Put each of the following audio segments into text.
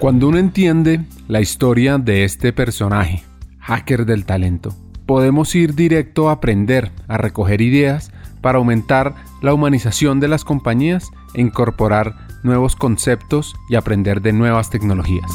Cuando uno entiende la historia de este personaje, hacker del talento, podemos ir directo a aprender, a recoger ideas para aumentar la humanización de las compañías e incorporar nuevos conceptos y aprender de nuevas tecnologías.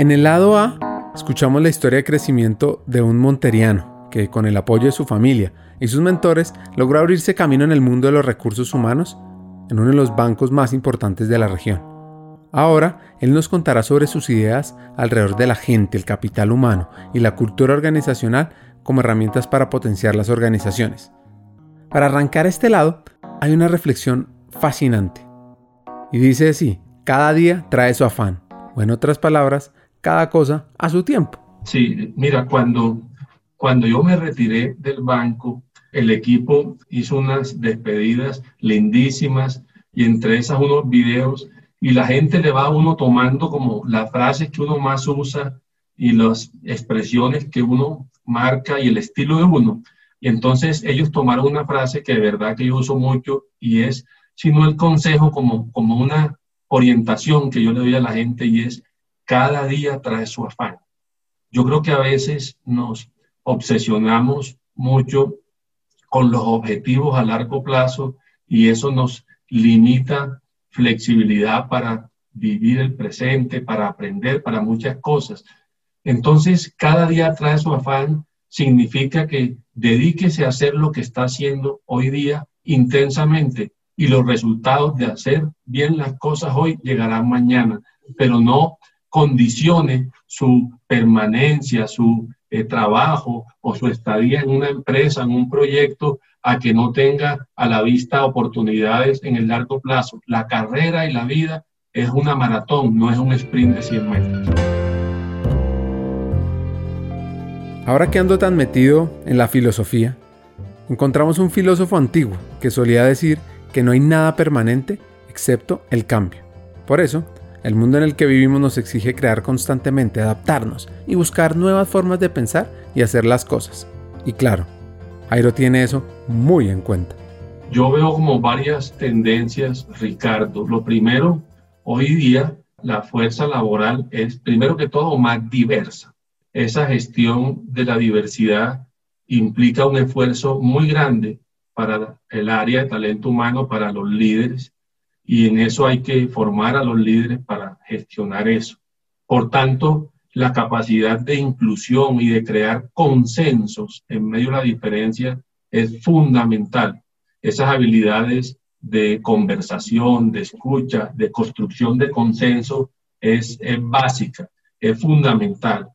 En el lado A, escuchamos la historia de crecimiento de un monteriano que con el apoyo de su familia y sus mentores logró abrirse camino en el mundo de los recursos humanos en uno de los bancos más importantes de la región. Ahora, él nos contará sobre sus ideas alrededor de la gente, el capital humano y la cultura organizacional como herramientas para potenciar las organizaciones. Para arrancar este lado, hay una reflexión fascinante. Y dice así, cada día trae su afán, o en otras palabras, cada cosa a su tiempo. Sí, mira, cuando, cuando yo me retiré del banco, el equipo hizo unas despedidas lindísimas y entre esas unos videos y la gente le va a uno tomando como las frases que uno más usa y las expresiones que uno marca y el estilo de uno. Y entonces ellos tomaron una frase que de verdad que yo uso mucho y es, sino el consejo como, como una orientación que yo le doy a la gente y es, cada día trae su afán. Yo creo que a veces nos obsesionamos mucho con los objetivos a largo plazo y eso nos limita flexibilidad para vivir el presente, para aprender, para muchas cosas. Entonces, cada día trae su afán, significa que dedíquese a hacer lo que está haciendo hoy día intensamente y los resultados de hacer bien las cosas hoy llegarán mañana, pero no condicione su permanencia, su eh, trabajo o su estadía en una empresa, en un proyecto, a que no tenga a la vista oportunidades en el largo plazo. La carrera y la vida es una maratón, no es un sprint de 100 metros. Ahora que ando tan metido en la filosofía, encontramos un filósofo antiguo que solía decir que no hay nada permanente excepto el cambio. Por eso, el mundo en el que vivimos nos exige crear constantemente, adaptarnos y buscar nuevas formas de pensar y hacer las cosas. Y claro, Jairo tiene eso muy en cuenta. Yo veo como varias tendencias, Ricardo. Lo primero, hoy día la fuerza laboral es, primero que todo, más diversa. Esa gestión de la diversidad implica un esfuerzo muy grande para el área de talento humano, para los líderes, y en eso hay que formar a los líderes para gestionar eso. Por tanto, la capacidad de inclusión y de crear consensos en medio de la diferencia es fundamental. Esas habilidades de conversación, de escucha, de construcción de consenso es, básica, es fundamental.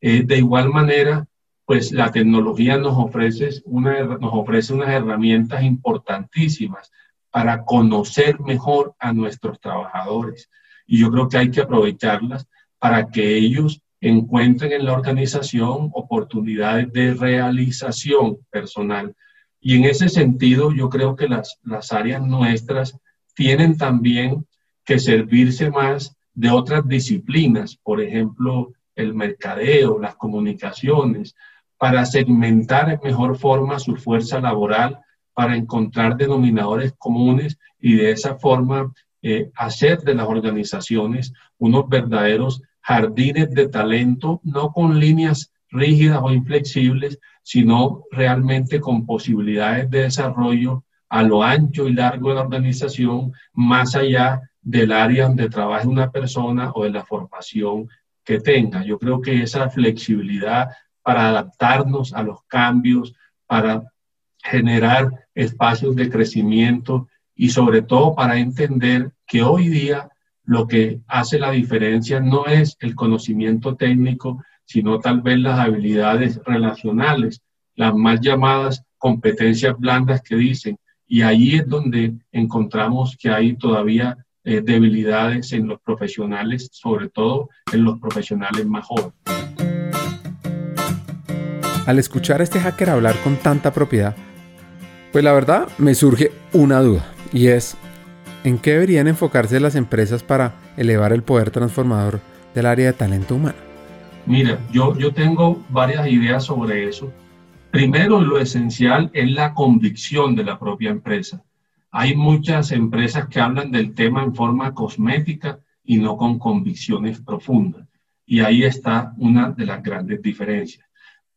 Eh, de igual manera, pues la tecnología nos ofrece, una, nos ofrece unas herramientas importantísimas para conocer mejor a nuestros trabajadores. Y yo creo que hay que aprovecharlas para que ellos encuentren en la organización oportunidades de realización personal. Y en ese sentido, yo creo que las, las áreas nuestras tienen también que servirse más de otras disciplinas, por ejemplo, el mercadeo, las comunicaciones, para segmentar en mejor forma su fuerza laboral para encontrar denominadores comunes y de esa forma eh, hacer de las organizaciones unos verdaderos jardines de talento, no con líneas rígidas o inflexibles, sino realmente con posibilidades de desarrollo a lo ancho y largo de la organización, más allá del área donde trabaje una persona o de la formación que tenga. Yo creo que esa flexibilidad para adaptarnos a los cambios, para generar espacios de crecimiento y sobre todo para entender que hoy día lo que hace la diferencia no es el conocimiento técnico, sino tal vez las habilidades relacionales, las más llamadas competencias blandas que dicen. Y ahí es donde encontramos que hay todavía eh, debilidades en los profesionales, sobre todo en los profesionales más jóvenes. Al escuchar a este hacker hablar con tanta propiedad, pues la verdad me surge una duda y es, ¿en qué deberían enfocarse las empresas para elevar el poder transformador del área de talento humano? Mira, yo, yo tengo varias ideas sobre eso. Primero, lo esencial es la convicción de la propia empresa. Hay muchas empresas que hablan del tema en forma cosmética y no con convicciones profundas. Y ahí está una de las grandes diferencias.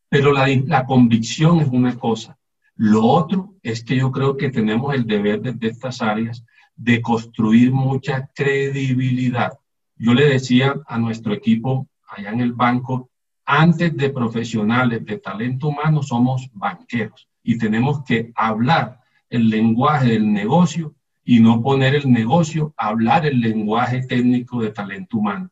Pero la, la convicción es una cosa. Lo otro es que yo creo que tenemos el deber desde estas áreas de construir mucha credibilidad. Yo le decía a nuestro equipo allá en el banco, antes de profesionales de talento humano somos banqueros y tenemos que hablar el lenguaje del negocio y no poner el negocio a hablar el lenguaje técnico de talento humano.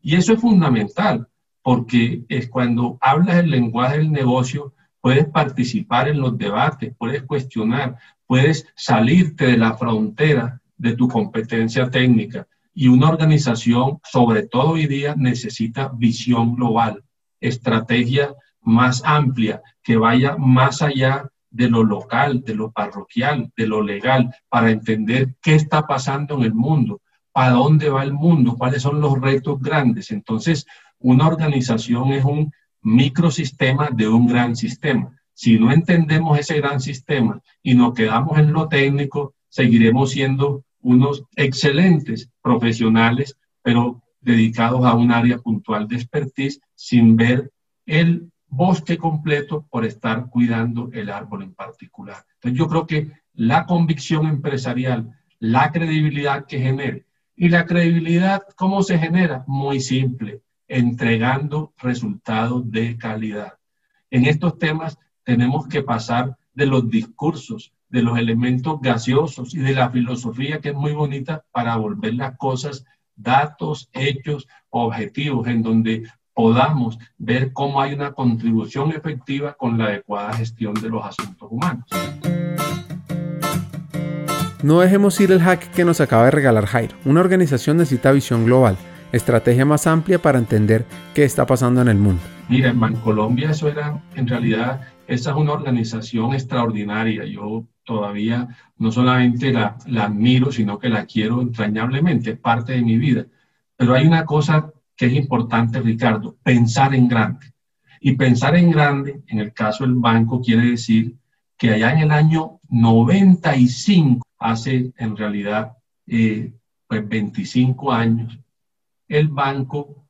Y eso es fundamental, porque es cuando hablas el lenguaje del negocio, puedes participar en los debates, puedes cuestionar, puedes salirte de la frontera de tu competencia técnica. Y una organización, sobre todo hoy día, necesita visión global, estrategia más amplia, que vaya más allá de lo local, de lo parroquial, de lo legal, para entender qué está pasando en el mundo, a dónde va el mundo, cuáles son los retos grandes. Entonces, una organización es un microsistema de un gran sistema. Si no entendemos ese gran sistema y nos quedamos en lo técnico, seguiremos siendo unos excelentes profesionales, pero dedicados a un área puntual de expertise sin ver el bosque completo por estar cuidando el árbol en particular. Entonces yo creo que la convicción empresarial, la credibilidad que genere, y la credibilidad, ¿cómo se genera? Muy simple, entregando resultados de calidad. En estos temas tenemos que pasar de los discursos, de los elementos gaseosos y de la filosofía que es muy bonita para volver las cosas datos, hechos, objetivos, en donde podamos ver cómo hay una contribución efectiva con la adecuada gestión de los asuntos humanos. No dejemos ir el hack que nos acaba de regalar Jairo. Una organización necesita visión global, estrategia más amplia para entender qué está pasando en el mundo. Mira, en Bancolombia eso era, en realidad, esa es una organización extraordinaria. Yo todavía no solamente la, la admiro, sino que la quiero entrañablemente, es parte de mi vida. Pero hay una cosa que es importante, Ricardo, pensar en grande. Y pensar en grande, en el caso del banco, quiere decir que allá en el año 95, hace en realidad eh, pues 25 años, el banco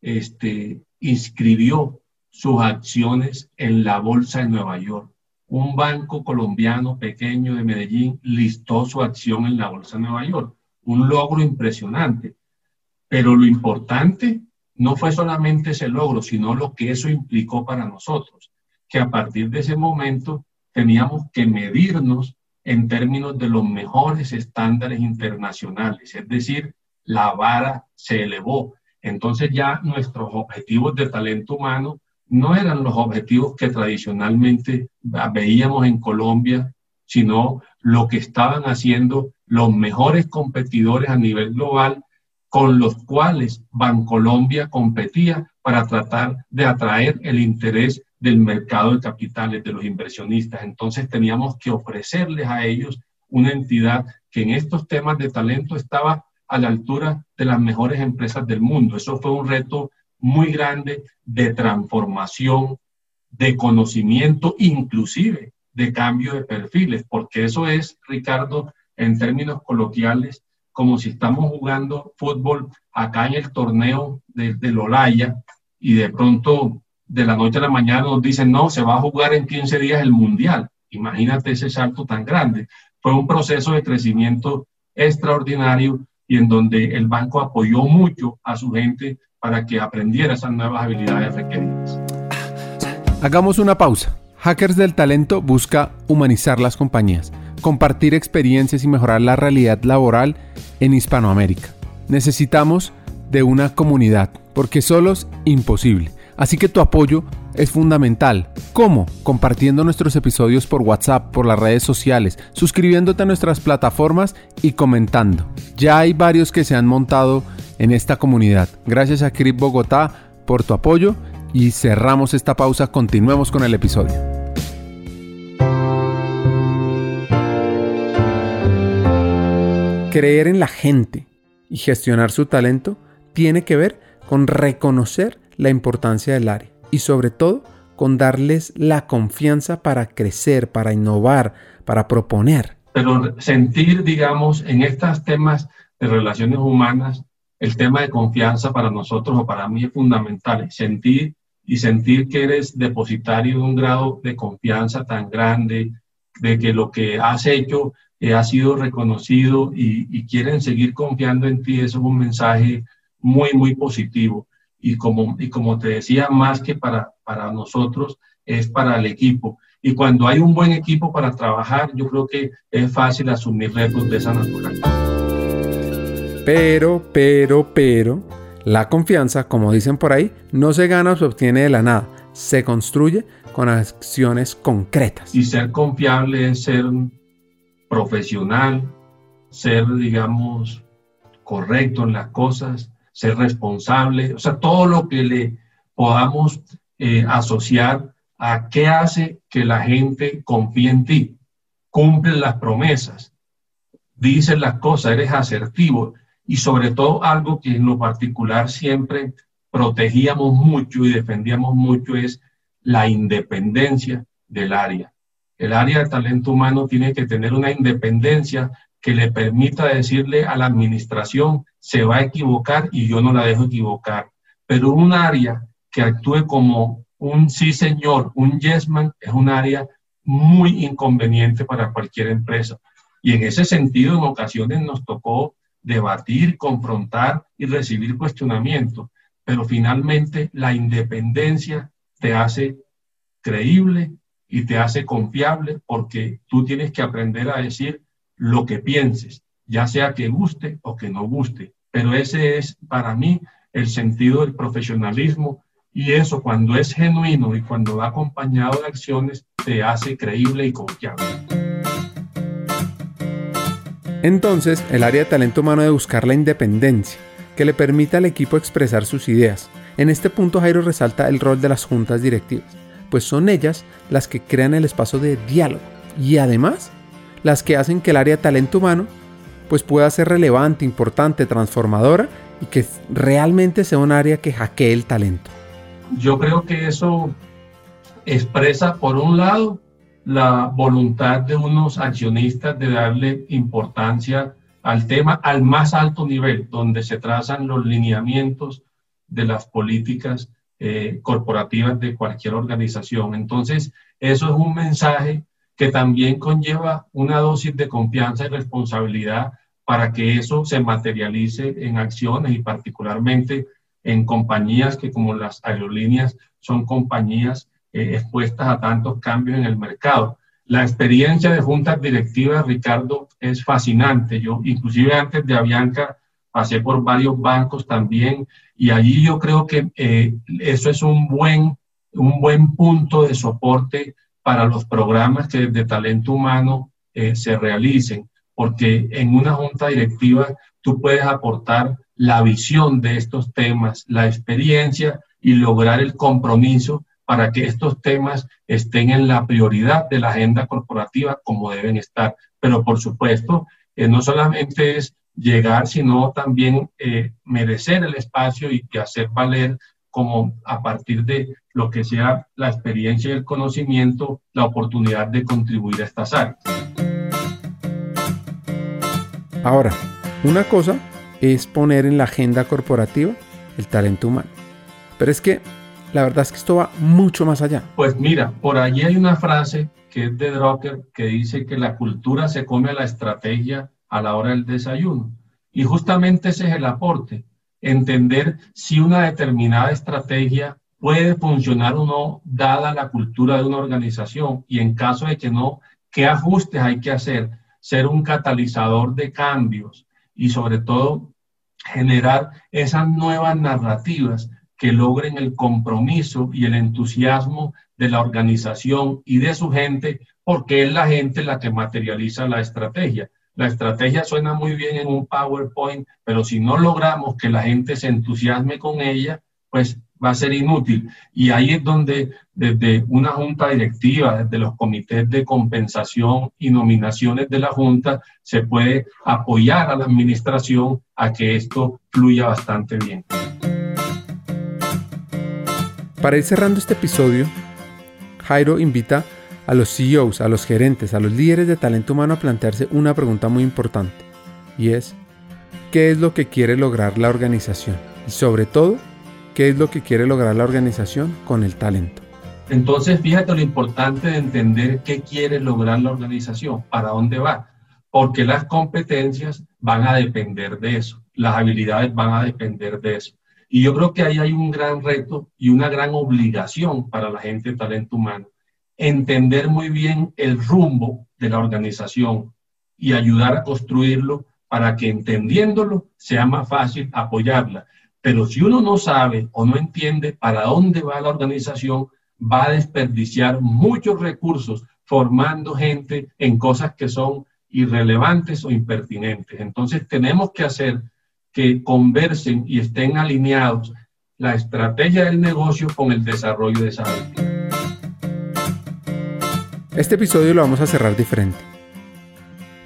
este, inscribió sus acciones en la Bolsa de Nueva York. Un banco colombiano pequeño de Medellín listó su acción en la Bolsa de Nueva York. Un logro impresionante. Pero lo importante no fue solamente ese logro, sino lo que eso implicó para nosotros, que a partir de ese momento teníamos que medirnos en términos de los mejores estándares internacionales, es decir, la vara se elevó. Entonces ya nuestros objetivos de talento humano no eran los objetivos que tradicionalmente veíamos en Colombia, sino lo que estaban haciendo los mejores competidores a nivel global con los cuales Bancolombia competía para tratar de atraer el interés del mercado de capitales, de los inversionistas. Entonces teníamos que ofrecerles a ellos una entidad que en estos temas de talento estaba a la altura de las mejores empresas del mundo. Eso fue un reto muy grande de transformación, de conocimiento, inclusive de cambio de perfiles, porque eso es, Ricardo, en términos coloquiales, como si estamos jugando fútbol acá en el torneo de, de Lolaya y de pronto de la noche a la mañana nos dicen, no, se va a jugar en 15 días el Mundial. Imagínate ese salto tan grande. Fue un proceso de crecimiento extraordinario y en donde el banco apoyó mucho a su gente para que aprendiera esas nuevas habilidades requeridas. Hagamos una pausa. Hackers del Talento busca humanizar las compañías compartir experiencias y mejorar la realidad laboral en Hispanoamérica. Necesitamos de una comunidad, porque solos imposible. Así que tu apoyo es fundamental. ¿Cómo? Compartiendo nuestros episodios por WhatsApp, por las redes sociales, suscribiéndote a nuestras plataformas y comentando. Ya hay varios que se han montado en esta comunidad. Gracias a Crip Bogotá por tu apoyo y cerramos esta pausa. Continuemos con el episodio. Creer en la gente y gestionar su talento tiene que ver con reconocer la importancia del área y sobre todo con darles la confianza para crecer, para innovar, para proponer. pero sentir, digamos, en estos temas de relaciones humanas, el tema de confianza para nosotros o para mí es fundamental. Sentir y sentir que eres depositario de un grado de confianza tan grande, de que lo que has hecho eh, ha sido reconocido y, quieren seguir confiando en ti, eso es un mensaje muy, muy positivo. Y como, y como te decía, más que para, para nosotros, es para el equipo. Y cuando hay un buen equipo para trabajar, yo creo que es fácil asumir retos de esa naturaleza. Pero, pero, pero, la confianza, como dicen por ahí, no se gana o se obtiene de la nada, se construye con acciones concretas. Y ser confiable es ser profesional, ser, digamos, correcto en las cosas, ser responsable, o sea, todo lo que le podamos eh, asociar a qué hace que la gente confíe en ti. Cumple las promesas, dices las cosas, eres asertivo y sobre todo algo que en lo particular siempre protegíamos mucho y defendíamos mucho es la independencia del área. El área de talento humano tiene que tener una independencia que le permita decirle a la administración, se va a equivocar y yo no la dejo equivocar. Pero un área que actúe como un sí señor, un yes man, es un área muy inconveniente para cualquier empresa. Y en ese sentido, en ocasiones nos tocó debatir, confrontar y recibir cuestionamientos, pero finalmente la independencia te hace creíble y te hace confiable porque tú tienes que aprender a decir lo que pienses, ya sea que guste o que no guste. Pero ese es para mí el sentido del profesionalismo y eso cuando es genuino y cuando va acompañado de acciones te hace creíble y confiable. Entonces, el área de talento humano debe buscar la independencia, que le permita al equipo expresar sus ideas. En este punto Jairo resalta el rol de las juntas directivas, pues son ellas las que crean el espacio de diálogo y además las que hacen que el área de talento humano pues pueda ser relevante, importante, transformadora y que realmente sea un área que hackee el talento. Yo creo que eso expresa por un lado la voluntad de unos accionistas de darle importancia al tema al más alto nivel, donde se trazan los lineamientos de las políticas eh, corporativas de cualquier organización. Entonces, eso es un mensaje que también conlleva una dosis de confianza y responsabilidad para que eso se materialice en acciones y particularmente en compañías que como las aerolíneas son compañías eh, expuestas a tantos cambios en el mercado. La experiencia de juntas directivas, Ricardo, es fascinante. Yo, inclusive antes de Avianca, pasé por varios bancos también y allí yo creo que eh, eso es un buen, un buen punto de soporte para los programas que de talento humano eh, se realicen, porque en una junta directiva tú puedes aportar la visión de estos temas, la experiencia y lograr el compromiso para que estos temas estén en la prioridad de la agenda corporativa como deben estar. Pero por supuesto, eh, no solamente es llegar, sino también eh, merecer el espacio y, hacer valer como a partir de lo que sea la experiencia y el conocimiento, la oportunidad de contribuir a estas áreas. Ahora, una cosa es poner en la agenda corporativa el talento humano. Pero es que la verdad es que esto va mucho más allá. Pues mira, por allí hay una frase que es de Drucker que dice que la cultura se come a la estrategia a la hora del desayuno. Y justamente ese es el aporte, entender si una determinada estrategia puede funcionar o no dada la cultura de una organización y en caso de que no, qué ajustes hay que hacer, ser un catalizador de cambios y sobre todo generar esas nuevas narrativas que logren el compromiso y el entusiasmo de la organización y de su gente, porque es la gente la que materializa la estrategia. La estrategia suena muy bien en un PowerPoint, pero si no logramos que la gente se entusiasme con ella, pues va a ser inútil. Y ahí es donde desde una junta directiva, desde los comités de compensación y nominaciones de la junta, se puede apoyar a la administración a que esto fluya bastante bien. Para ir cerrando este episodio, Jairo invita a los CEOs, a los gerentes, a los líderes de talento humano a plantearse una pregunta muy importante y es, ¿qué es lo que quiere lograr la organización? Y sobre todo, ¿qué es lo que quiere lograr la organización con el talento? Entonces, fíjate lo importante de entender qué quiere lograr la organización, para dónde va, porque las competencias van a depender de eso, las habilidades van a depender de eso. Y yo creo que ahí hay un gran reto y una gran obligación para la gente de talento humano, entender muy bien el rumbo de la organización y ayudar a construirlo para que entendiéndolo sea más fácil apoyarla. Pero si uno no sabe o no entiende para dónde va la organización, va a desperdiciar muchos recursos formando gente en cosas que son irrelevantes o impertinentes. Entonces tenemos que hacer que conversen y estén alineados la estrategia del negocio con el desarrollo de esa. Este episodio lo vamos a cerrar diferente.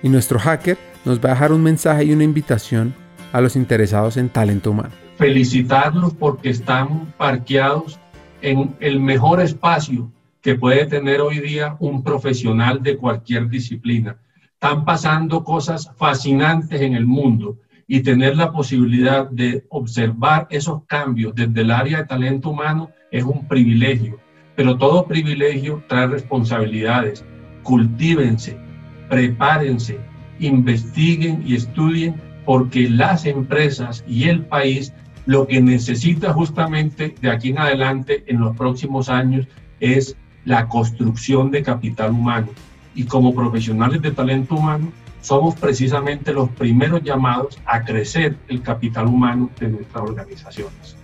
Y nuestro hacker nos va a dejar un mensaje y una invitación a los interesados en talento humano. Felicitarlos porque están parqueados en el mejor espacio que puede tener hoy día un profesional de cualquier disciplina. Están pasando cosas fascinantes en el mundo y tener la posibilidad de observar esos cambios desde el área de talento humano es un privilegio, pero todo privilegio trae responsabilidades. Cultívense, prepárense, investiguen y estudien porque las empresas y el país lo que necesita justamente de aquí en adelante en los próximos años es la construcción de capital humano. Y como profesionales de talento humano, somos precisamente los primeros llamados a crecer el capital humano de nuestras organizaciones.